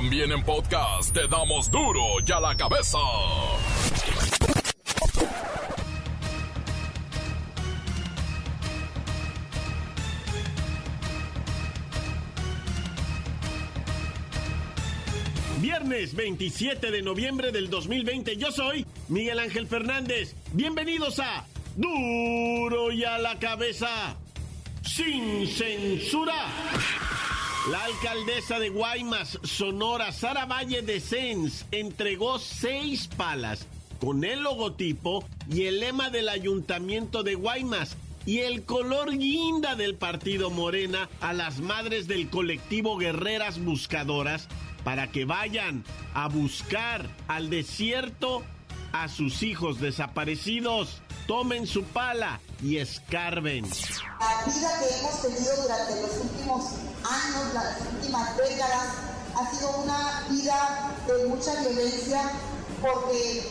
También en podcast te damos duro y a la cabeza. Viernes 27 de noviembre del 2020. Yo soy Miguel Ángel Fernández. Bienvenidos a Duro y a la cabeza. Sin censura. La alcaldesa de Guaymas, Sonora, Sara Valle de Sens, entregó seis palas con el logotipo y el lema del ayuntamiento de Guaymas y el color guinda del partido Morena a las madres del colectivo Guerreras Buscadoras para que vayan a buscar al desierto a sus hijos desaparecidos. Tomen su pala y escarben. La vida que hemos tenido durante los últimos años, las últimas décadas, ha sido una vida de mucha violencia porque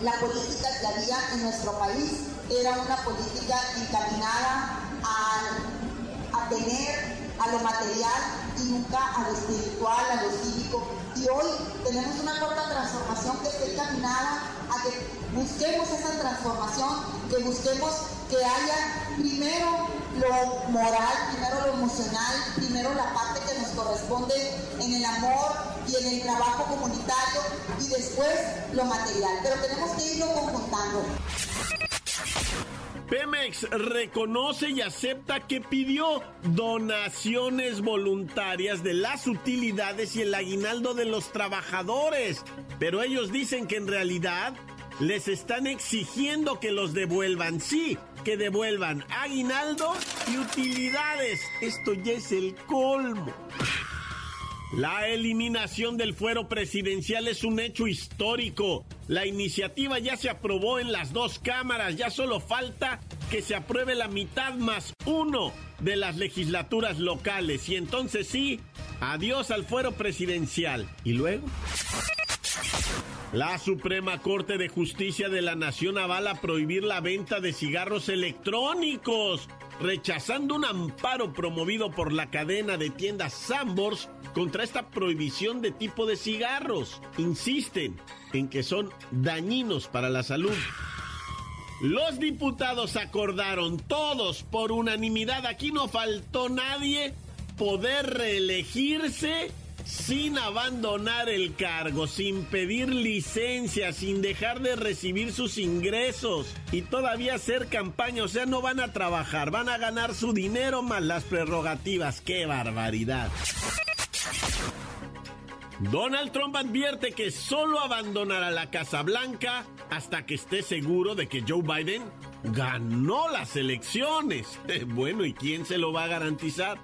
la política que había en nuestro país era una política encaminada a, a tener a lo material y nunca a lo espiritual, a lo cívico. Y hoy tenemos una corta transformación que está encaminada a que busquemos esa transformación, que busquemos que haya primero lo moral, primero lo emocional, primero la parte que nos corresponde en el amor y en el trabajo comunitario y después lo material. Pero tenemos que irlo conjuntando. Pemex reconoce y acepta que pidió donaciones voluntarias de las utilidades y el aguinaldo de los trabajadores, pero ellos dicen que en realidad les están exigiendo que los devuelvan. Sí, que devuelvan aguinaldo y utilidades. Esto ya es el colmo. La eliminación del fuero presidencial es un hecho histórico. La iniciativa ya se aprobó en las dos cámaras, ya solo falta que se apruebe la mitad más uno de las legislaturas locales. Y entonces sí, adiós al fuero presidencial. ¿Y luego? La Suprema Corte de Justicia de la Nación avala prohibir la venta de cigarros electrónicos, rechazando un amparo promovido por la cadena de tiendas Sambors contra esta prohibición de tipo de cigarros. Insisten en que son dañinos para la salud. Los diputados acordaron todos por unanimidad, aquí no faltó nadie, poder reelegirse sin abandonar el cargo, sin pedir licencia, sin dejar de recibir sus ingresos y todavía hacer campaña. O sea, no van a trabajar, van a ganar su dinero más las prerrogativas. ¡Qué barbaridad! Donald Trump advierte que solo abandonará la Casa Blanca hasta que esté seguro de que Joe Biden ganó las elecciones. Bueno, ¿y quién se lo va a garantizar?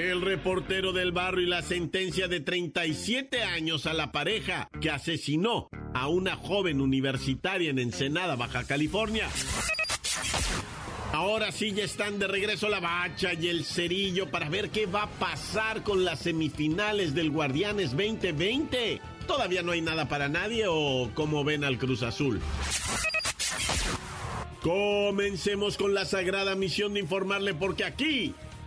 El reportero del barrio y la sentencia de 37 años a la pareja que asesinó a una joven universitaria en Ensenada, Baja California. Ahora sí ya están de regreso la bacha y el cerillo para ver qué va a pasar con las semifinales del Guardianes 2020. ¿Todavía no hay nada para nadie o cómo ven al Cruz Azul? Comencemos con la sagrada misión de informarle porque aquí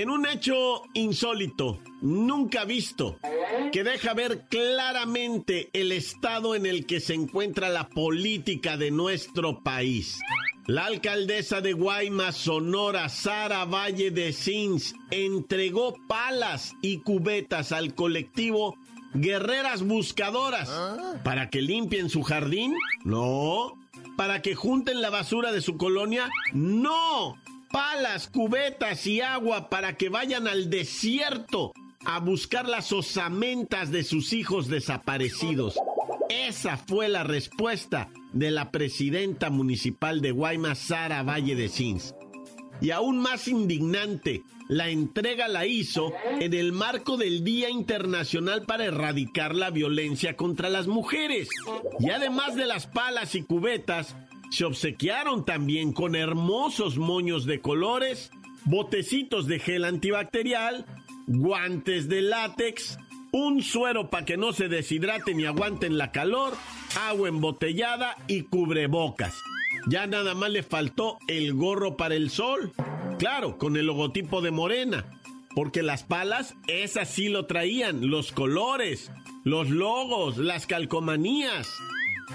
En un hecho insólito, nunca visto, que deja ver claramente el estado en el que se encuentra la política de nuestro país. La alcaldesa de Guaymas, Sonora, Sara Valle de Sins, entregó palas y cubetas al colectivo Guerreras Buscadoras para que limpien su jardín. No. Para que junten la basura de su colonia. No palas, cubetas y agua para que vayan al desierto a buscar las osamentas de sus hijos desaparecidos. Esa fue la respuesta de la presidenta municipal de Guaymas, Sara Valle de Sins. Y aún más indignante, la entrega la hizo en el marco del Día Internacional para erradicar la violencia contra las mujeres. Y además de las palas y cubetas, se obsequiaron también con hermosos moños de colores, botecitos de gel antibacterial, guantes de látex, un suero para que no se deshidraten y aguanten la calor, agua embotellada y cubrebocas. Ya nada más le faltó el gorro para el sol. Claro, con el logotipo de Morena. Porque las palas, esas sí lo traían, los colores, los logos, las calcomanías.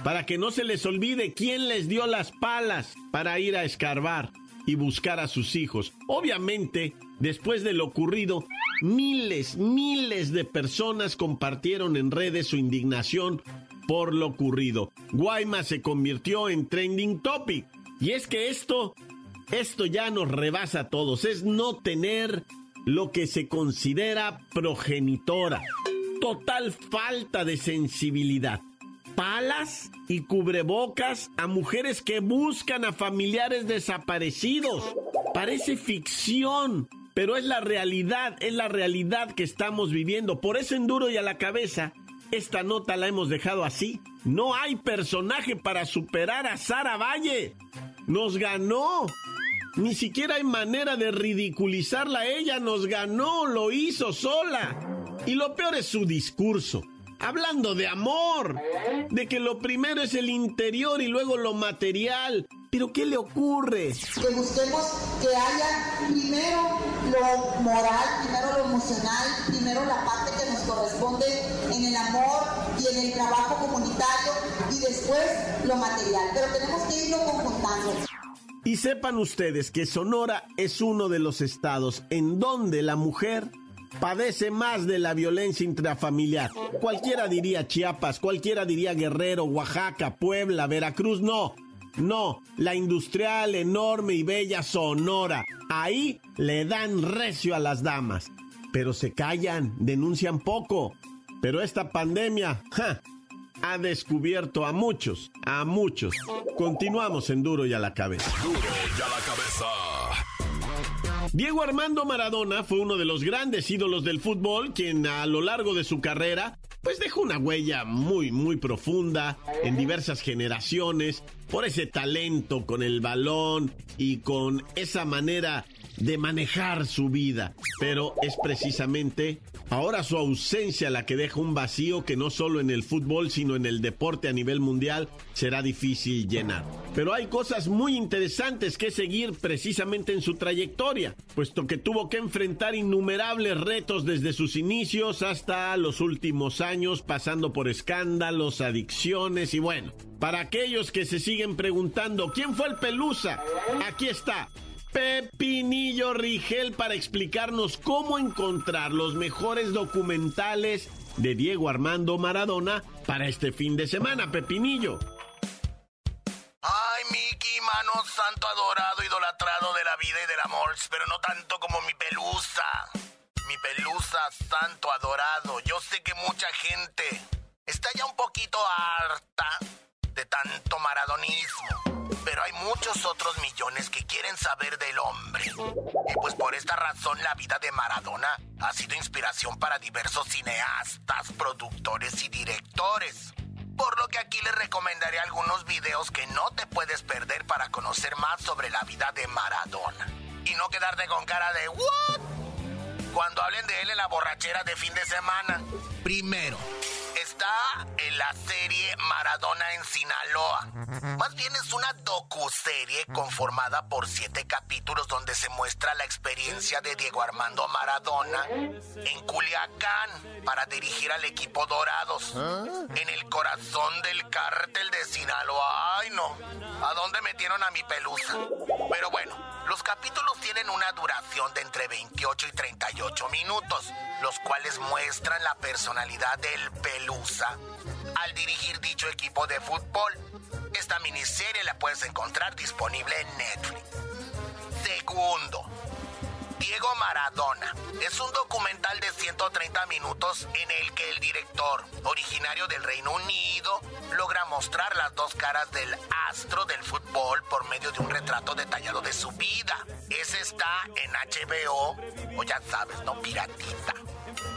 Para que no se les olvide quién les dio las palas para ir a escarbar y buscar a sus hijos. Obviamente, después de lo ocurrido, miles, miles de personas compartieron en redes su indignación por lo ocurrido. Guaymas se convirtió en trending topic. Y es que esto, esto ya nos rebasa a todos. Es no tener lo que se considera progenitora. Total falta de sensibilidad. Palas y cubrebocas a mujeres que buscan a familiares desaparecidos. Parece ficción, pero es la realidad, es la realidad que estamos viviendo. Por eso en duro y a la cabeza esta nota la hemos dejado así. No hay personaje para superar a Sara Valle. Nos ganó. Ni siquiera hay manera de ridiculizarla. Ella nos ganó, lo hizo sola. Y lo peor es su discurso. Hablando de amor, de que lo primero es el interior y luego lo material. ¿Pero qué le ocurre? Que busquemos que haya primero lo moral, primero lo emocional, primero la parte que nos corresponde en el amor y en el trabajo comunitario y después lo material. Pero tenemos que irlo conjuntando. Y sepan ustedes que Sonora es uno de los estados en donde la mujer padece más de la violencia intrafamiliar. Cualquiera diría Chiapas, cualquiera diría Guerrero, Oaxaca, Puebla, Veracruz, no. No, la industrial, enorme y bella Sonora. Ahí le dan recio a las damas. Pero se callan, denuncian poco. Pero esta pandemia ha descubierto a muchos, a muchos. Continuamos en Duro y a la cabeza. Duro y a la cabeza. Diego Armando Maradona fue uno de los grandes ídolos del fútbol, quien a lo largo de su carrera pues dejó una huella muy, muy profunda en diversas generaciones por ese talento con el balón y con esa manera de manejar su vida. Pero es precisamente ahora su ausencia la que deja un vacío que no solo en el fútbol, sino en el deporte a nivel mundial será difícil llenar. Pero hay cosas muy interesantes que seguir precisamente en su trayectoria, puesto que tuvo que enfrentar innumerables retos desde sus inicios hasta los últimos años, pasando por escándalos, adicciones y bueno. Para aquellos que se siguen preguntando, ¿quién fue el Pelusa? Aquí está, Pepinillo Rigel para explicarnos cómo encontrar los mejores documentales de Diego Armando Maradona para este fin de semana, Pepinillo. Ay, Mickey, mano santo adorado, idolatrado de la vida y del amor, pero no tanto como mi pelusa. Mi pelusa santo adorado. Yo sé que mucha gente está ya un poquito harta tanto maradonismo pero hay muchos otros millones que quieren saber del hombre. Y pues por esta razón la vida de Maradona ha sido inspiración para diversos cineastas, productores y directores. Por lo que aquí les recomendaré algunos videos que no te puedes perder para conocer más sobre la vida de Maradona. Y no quedarte con cara de ¿what? Cuando hablen de él en la borrachera de fin de semana. Primero, está en la serie Maradona en Sinaloa. Más bien es una docuserie conformada por siete capítulos donde se muestra la experiencia de Diego Armando Maradona en Culiacán para dirigir al equipo Dorados. En el corazón del cártel de Sinaloa. Ay no, ¿a dónde metieron a mi pelusa? Pero bueno, los capítulos tienen una duración de entre 28 y 38 minutos, los cuales muestran la personalidad del al dirigir dicho equipo de fútbol. Esta miniserie la puedes encontrar disponible en Netflix. Segundo, Diego Maradona Es un documental de 130 minutos en el que el director, originario del Reino Unido, logra mostrar las dos caras del astro del fútbol por medio de un retrato detallado de su vida. Ese está en HBO, o ya sabes, no piratita.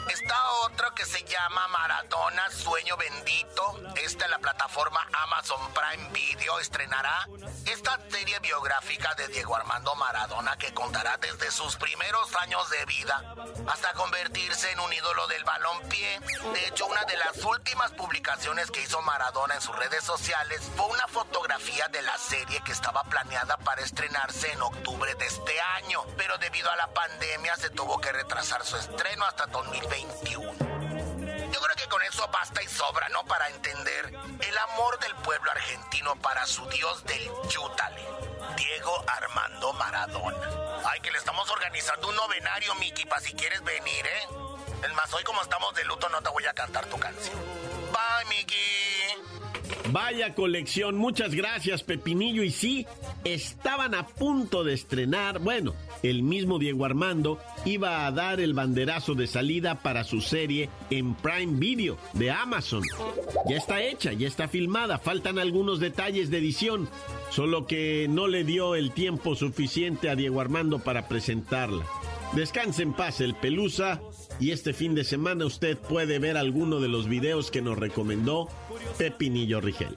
Está otro que se llama Maradona Sueño Bendito. Esta en la plataforma Amazon Prime Video estrenará esta serie biográfica de Diego Armando Maradona que contará desde sus primeros años de vida hasta convertirse en un ídolo del balompié. De hecho, una de las últimas publicaciones que hizo Maradona en sus redes sociales fue una fotografía de la serie que estaba planeada para estrenarse en octubre de este año, pero debido a la pandemia se tuvo que retrasar su estreno hasta 2020. Yo creo que con eso basta y sobra, ¿no? Para entender el amor del pueblo argentino para su dios del Yútale, Diego Armando Maradona. Ay, que le estamos organizando un novenario, Miki, para si quieres venir, ¿eh? Es más, hoy como estamos de luto no te voy a cantar tu canción. Vaya colección, muchas gracias Pepinillo. Y sí, estaban a punto de estrenar, bueno, el mismo Diego Armando iba a dar el banderazo de salida para su serie en Prime Video de Amazon. Ya está hecha, ya está filmada, faltan algunos detalles de edición, solo que no le dio el tiempo suficiente a Diego Armando para presentarla. Descanse en paz el Pelusa y este fin de semana usted puede ver alguno de los videos que nos recomendó Pepinillo Rigel.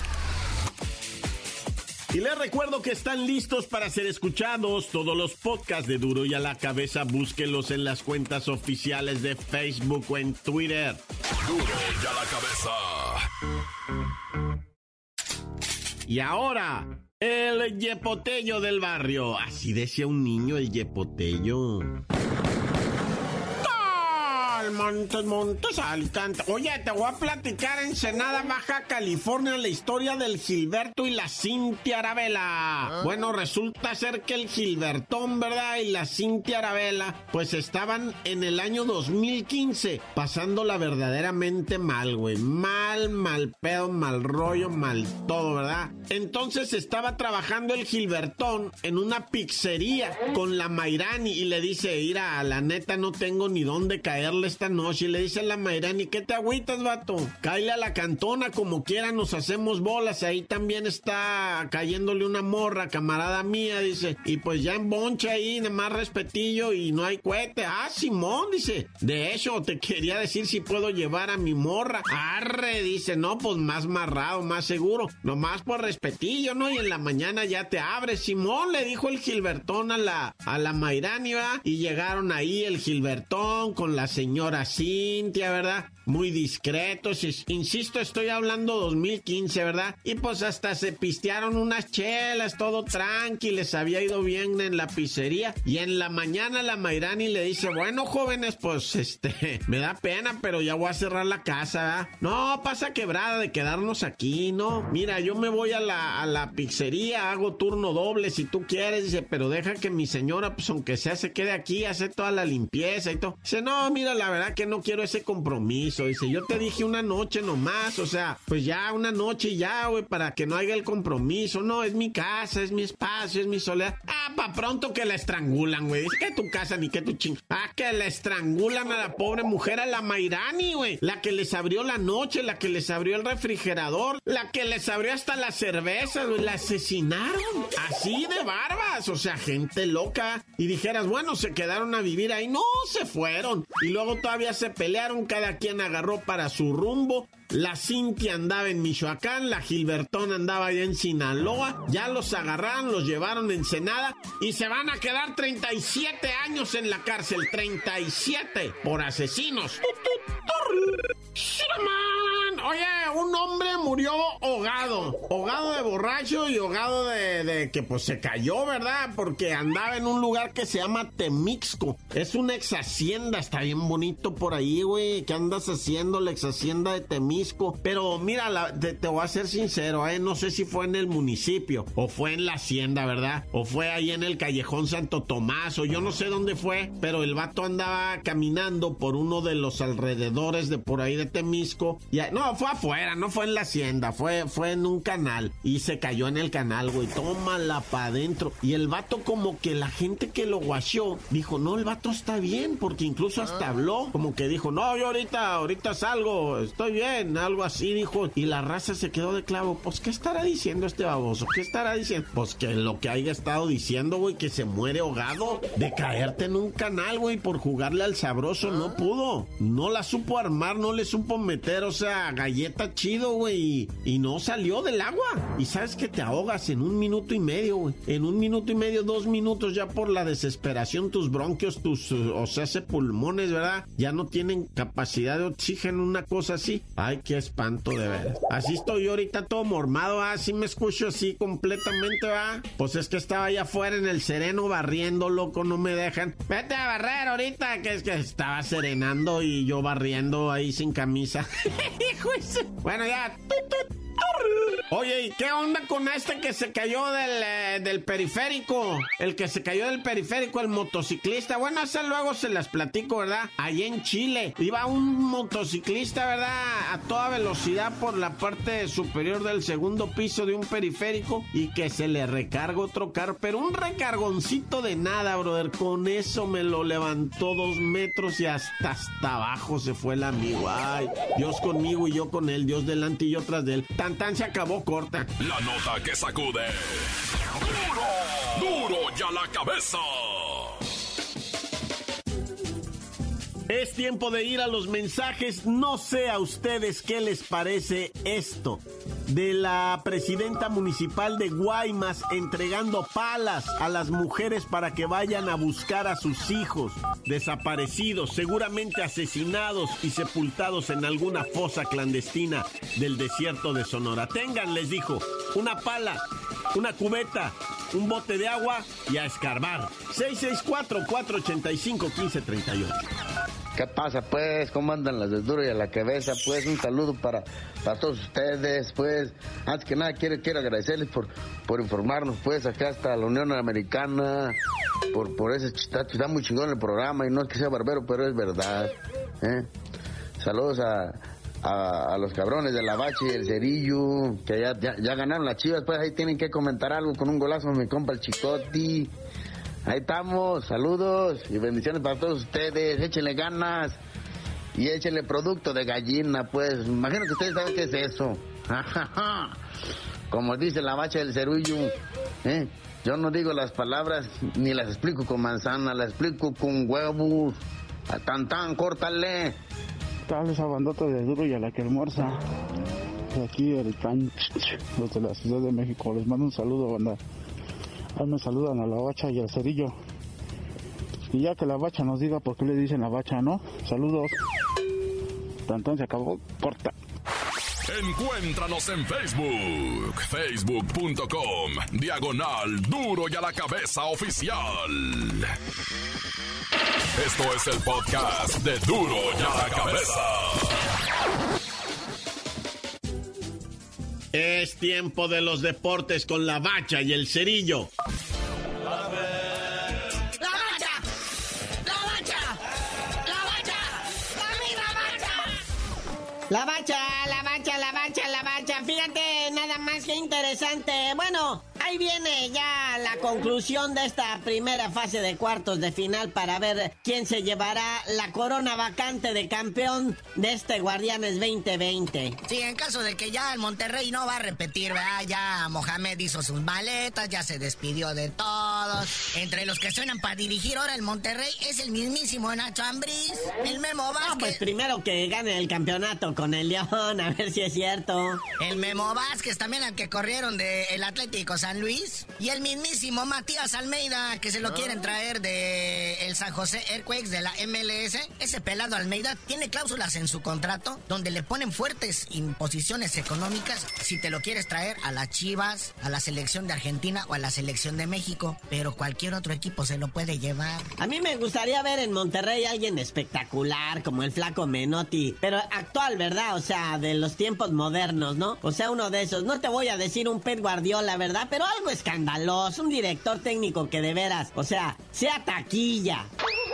Y les recuerdo que están listos para ser escuchados. Todos los podcasts de Duro y a la cabeza, búsquenlos en las cuentas oficiales de Facebook o en Twitter. Duro y a la cabeza. Y ahora, el yepotello del barrio. Así decía un niño, el yepotello. Montes, Montes, Alicante. Oye, te voy a platicar en Senada, Baja California, la historia del Gilberto y la Cintia Arabela. Bueno, resulta ser que el Gilbertón, ¿verdad? Y la Cintia Arabela, pues estaban en el año 2015, pasándola verdaderamente mal, güey. Mal, mal pedo, mal rollo, mal todo, ¿verdad? Entonces estaba trabajando el Gilbertón en una pizzería con la Mairani y le dice, mira, a la neta no tengo ni dónde caerle esta noche. Le dice a la Mayrani, ¿qué te agüitas, vato? Cáile a la cantona como quiera, nos hacemos bolas. Ahí también está cayéndole una morra, camarada mía, dice. Y pues ya en boncha ahí, nada más respetillo y no hay cohete. Ah, Simón, dice. De hecho, te quería decir si puedo llevar a mi morra. Arre, dice, no, pues más marrado, más seguro. Nomás por respetillo, ¿no? Y en la mañana ya te abres. Simón, le dijo el Gilbertón a la, a la Mayrani, va. Y llegaron ahí el Gilbertón con la señora Cintia, ¿verdad? Muy discretos, insisto, estoy hablando 2015, ¿verdad? Y pues hasta se pistearon unas chelas, todo tranqui, les había ido bien en la pizzería. Y en la mañana la Mayrani le dice, bueno, jóvenes, pues este, me da pena, pero ya voy a cerrar la casa, ¿verdad? No, pasa quebrada de quedarnos aquí, ¿no? Mira, yo me voy a la, a la pizzería, hago turno doble si tú quieres, dice, pero deja que mi señora, pues aunque sea, se quede aquí, hace toda la limpieza y todo. Dice, no, mira, la verdad que no quiero ese compromiso. Dice, yo te dije una noche nomás, o sea, pues ya una noche ya, güey, para que no haya el compromiso. No, es mi casa, es mi espacio, es mi soledad. Ah, pa' pronto que la estrangulan, güey. Es que tu casa ni que tu ching. Ah, que la estrangulan a la pobre mujer, a la Mairani, güey. La que les abrió la noche, la que les abrió el refrigerador, la que les abrió hasta la cerveza, güey. La asesinaron. Así de barbas, o sea, gente loca. Y dijeras, bueno, se quedaron a vivir ahí. No, se fueron. Y luego todavía se pelearon, cada quien agarró para su rumbo. La Cintia andaba en Michoacán, la Gilbertón andaba allá en Sinaloa. Ya los agarraron, los llevaron en Senada y se van a quedar 37 años en la cárcel. 37 por asesinos. Oye, un hombre murió ahogado. Ahogado de borracho y ahogado de, que pues se cayó, ¿verdad? Porque andaba en un lugar que se llama Temixco. Es una ex hacienda, está bien bonito por ahí, güey. ¿Qué andas haciendo la ex hacienda de Temisco? Pero mira, te, voy a ser sincero, ¿eh? No sé si fue en el municipio o fue en la hacienda, ¿verdad? O fue ahí en el callejón Santo Tomás o yo no sé dónde fue, pero el vato andaba caminando por uno de los alrededores de por ahí de Temisco. Y, no, fue afuera, no fue en la hacienda, fue, fue en un canal y se cayó en el canal, güey. Tómala pa' adentro. Y el vato, como que la gente que lo guachó, dijo, no, el vato está bien, porque incluso hasta ah. habló, como que dijo, no, yo ahorita, ahorita salgo, estoy bien, algo así, dijo. Y la raza se quedó de clavo, pues, ¿qué estará diciendo este baboso? ¿Qué estará diciendo? Pues que lo que haya estado diciendo, güey, que se muere ahogado de caerte en un canal, güey, por jugarle al sabroso, no ah. pudo. No la supo armar, no le supo meter, o sea, galleta chido, güey, y, no salió del agua. Y sabes que te ahogas en un minuto y medio, güey. En un minuto y medio, dos minutos, ya por la desesperación, tus bronquios, tus, o sea, ese pulmones, ¿verdad? Ya no tienen capacidad de oxígeno, una cosa así. Ay, qué espanto de ver. Así estoy ahorita todo mormado, así me escucho así completamente, va. Pues es que estaba allá afuera en el sereno barriendo, loco, no me dejan. Vete a barrer ahorita, que es que estaba serenando y yo barriendo ahí sin camisa. bueno, ya. Oye, ¿y qué onda con este que se cayó del, eh, del, periférico? El que se cayó del periférico, el motociclista. Bueno, ese luego se las platico, ¿verdad? Allí en Chile. Iba un motociclista, ¿verdad? A toda velocidad por la parte superior del segundo piso de un periférico y que se le recarga otro carro. Pero un recargoncito de nada, brother. Con eso me lo levantó dos metros y hasta hasta abajo se fue el amigo. Ay, Dios conmigo y yo con él. Dios delante y yo tras de él. Tan tan se acabó corta. La nota que sacude. ¡Duro! ¡Duro ya la cabeza! Es tiempo de ir a los mensajes. No sé a ustedes qué les parece esto de la presidenta municipal de Guaymas entregando palas a las mujeres para que vayan a buscar a sus hijos desaparecidos, seguramente asesinados y sepultados en alguna fosa clandestina del desierto de Sonora. Tengan, les dijo, una pala, una cubeta, un bote de agua y a escarbar. 664-485-1538. ¿Qué pasa, pues? ¿Cómo andan las de duro y a la cabeza? Pues un saludo para, para todos ustedes, pues. Antes que nada, quiero, quiero agradecerles por, por informarnos, pues, acá hasta la Unión Americana, por, por ese chistacho. Está muy chingón el programa y no es que sea barbero, pero es verdad. ¿eh? Saludos a, a, los cabrones de la Bache y el Cerillo, que ya, ya, ganaron las chivas, pues ahí tienen que comentar algo con un golazo, mi compa el Chicotti. Ahí estamos, saludos y bendiciones para todos ustedes, échenle ganas y échenle producto de gallina, pues, imagino que ustedes saben qué es eso. Como dice la bacha del cerullo, ¿eh? yo no digo las palabras ni las explico con manzana, las explico con huevos. A tan tan, córtale. Tal esa bandota de duro y a la que almuerza. Aquí el tan, los de la Ciudad de México. Les mando un saludo, banda. Me saludan a la bacha y al cerillo. Y ya que la bacha nos diga por qué le dicen la bacha, ¿no? Saludos. Tanto se acabó, corta. Encuéntranos en Facebook, facebook.com, diagonal duro y a la cabeza oficial. Esto es el podcast de duro y a la cabeza. Es tiempo de los deportes con la bacha y el cerillo. ¡La bacha! ¡La bacha! ¡La bacha! ¡La bacha! ¡La bacha! La bacha, la bacha, la bacha, la bacha. Fíjate, nada más que interesante. Bueno, ahí viene ya la conclusión de esta primera fase de cuartos de final para ver quién se llevará la corona vacante de campeón de este Guardianes 2020. Sí, en caso de que ya el Monterrey no va a repetir, ¿verdad? Ya Mohamed hizo sus maletas, ya se despidió de todo todos. Entre los que suenan para dirigir ahora el Monterrey es el mismísimo Nacho Ambriz, el Memo Vázquez. No, pues primero que gane el campeonato con el León, a ver si es cierto. El Memo Vázquez también al que corrieron del Atlético San Luis. Y el mismísimo Matías Almeida, que se lo quieren traer de el San José Earthquakes de la MLS. Ese pelado Almeida tiene cláusulas en su contrato donde le ponen fuertes imposiciones económicas si te lo quieres traer a las Chivas, a la selección de Argentina o a la selección de México. Pero cualquier otro equipo se lo puede llevar. A mí me gustaría ver en Monterrey a alguien espectacular como el flaco Menotti, pero actual, ¿verdad? O sea, de los tiempos modernos, ¿no? O sea, uno de esos. No te voy a decir un Pep Guardiola, ¿verdad? Pero algo escandaloso, un director técnico que de veras, o sea, sea taquilla.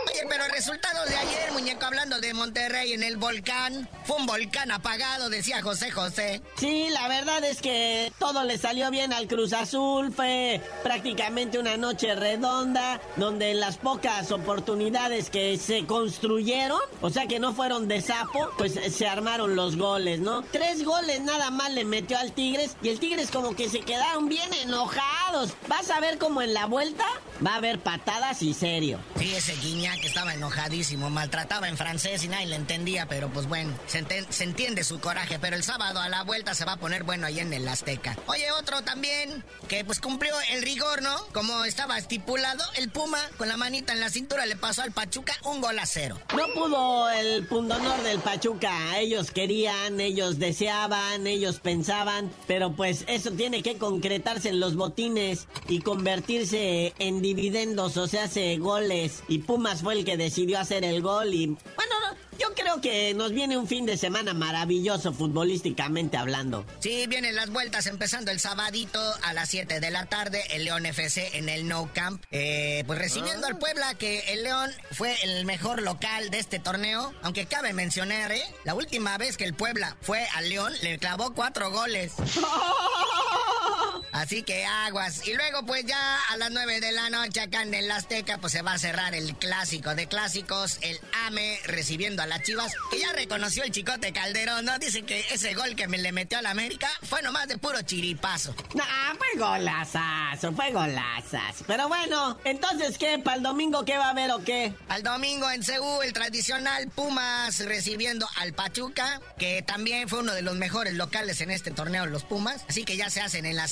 Oye, pero resultados de ayer, muñeco, hablando de Monterrey en el volcán. Fue un volcán apagado, decía José José. Sí, la verdad es que todo le salió bien al Cruz Azul. Fue prácticamente una noche redonda, donde las pocas oportunidades que se construyeron, o sea que no fueron de sapo, pues se armaron los goles, ¿no? Tres goles nada más le metió al Tigres y el Tigres como que se quedaron bien enojados. Vas a ver como en la vuelta va a haber patadas y serio. Sí, ese Guiñac estaba enojadísimo, maltrataba en francés y nadie le entendía, pero pues bueno, se, entiende su coraje, pero el sábado a la vuelta se va a poner bueno ahí en el Azteca. Oye, otro también, que pues cumplió el rigor, ¿no? Como estaba estipulado, el Puma con la manita en la cintura le pasó al Pachuca un gol a cero. No pudo el pundonor del Pachuca, ellos querían, ellos deseaban, ellos pensaban, pero pues eso tiene que concretarse en los botines y convertirse en dividendos, o sea, hace goles. Y Pumas fue el que decidió hacer el gol y bueno, yo creo que nos viene un fin de semana maravilloso futbolísticamente hablando. Sí, vienen las vueltas empezando el sabadito a las 7 de la tarde, el León FC en el No Camp. Eh, pues recibiendo al Puebla, que el León fue el mejor local de este torneo. Aunque cabe mencionar, ¿eh? La última vez que el Puebla fue al León, le clavó cuatro goles. Así que aguas. Y luego, pues ya a las 9 de la noche acá en el Azteca, pues se va a cerrar el clásico de clásicos, el AME recibiendo a las Chivas, que ya reconoció el chicote Calderón, ¿no? Dice que ese gol que me le metió a la América fue nomás de puro chiripazo. Nah, fue golazazo, fue golazazo. Pero bueno, entonces, ¿qué? ¿Para el domingo qué va a haber o qué? Al domingo en Seúl, el tradicional Pumas recibiendo al Pachuca, que también fue uno de los mejores locales en este torneo, los Pumas. Así que ya se hacen en las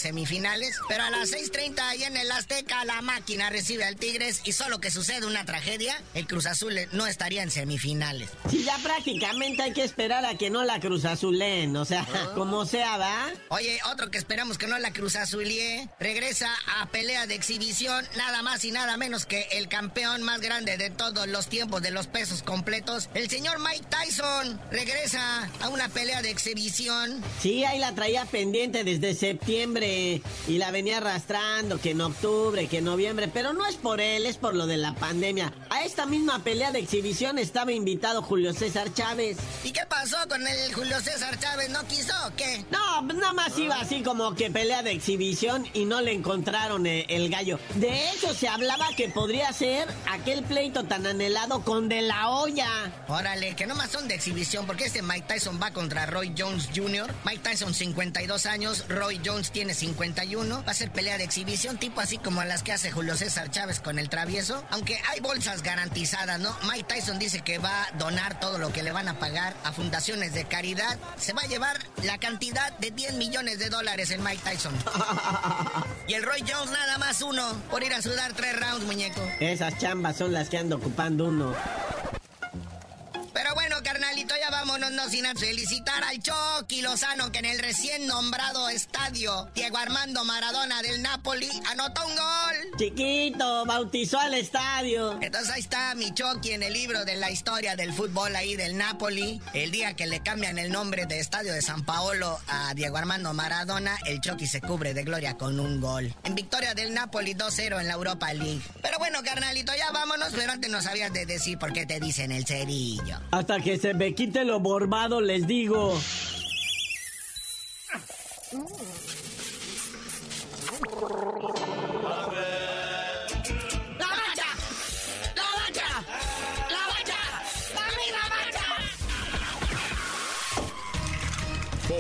pero a las 6.30 ahí en el Azteca la máquina recibe al Tigres y solo que sucede una tragedia, el Cruz Azul no estaría en semifinales. Sí, ya prácticamente hay que esperar a que no la Cruz Azulen, o sea, ah. como sea, ¿va? Oye, otro que esperamos que no la Cruz Azulie, regresa a pelea de exhibición, nada más y nada menos que el campeón más grande de todos los tiempos de los pesos completos, el señor Mike Tyson, regresa a una pelea de exhibición. Sí, ahí la traía pendiente desde septiembre y la venía arrastrando, que en octubre, que en noviembre, pero no es por él, es por lo de la pandemia. A esta misma pelea de exhibición estaba invitado Julio César Chávez. ¿Y qué pasó con el Julio César Chávez? ¿No quiso o qué? No, nada más iba así como que pelea de exhibición y no le encontraron eh, el, gallo. De hecho, se hablaba que podría ser aquel pleito tan anhelado con De La Hoya. Órale, que nomás son de exhibición, porque este Mike Tyson va contra Roy Jones Jr. Mike Tyson 52 años, Roy Jones tiene 50 Va a ser pelea de exhibición, tipo así como las que hace Julio César Chávez con el travieso. Aunque hay bolsas garantizadas, ¿no? Mike Tyson dice que va a donar todo lo que le van a pagar a fundaciones de caridad. Se va a llevar la cantidad de 10 millones de dólares en Mike Tyson. y el Roy Jones nada más uno por ir a sudar tres rounds, muñeco. Esas chambas son las que ando ocupando uno. Pero bueno, carnalito, ya vámonos, no sin felicitar al Chucky Lozano que en el recién nombrado estadio Diego Armando Maradona del Napoli anotó un gol. Chiquito, bautizó al estadio. Entonces ahí está mi Chucky en el libro de la historia del fútbol ahí del Napoli. El día que le cambian el nombre de Estadio de San Paolo a Diego Armando Maradona, el Chucky se cubre de gloria con un gol. En victoria del Napoli 2-0 en la Europa League. Pero bueno, carnalito, ya vámonos, pero antes no sabías de decir por qué te dicen el cerillo. Hasta que se me quite lo borbado, les digo.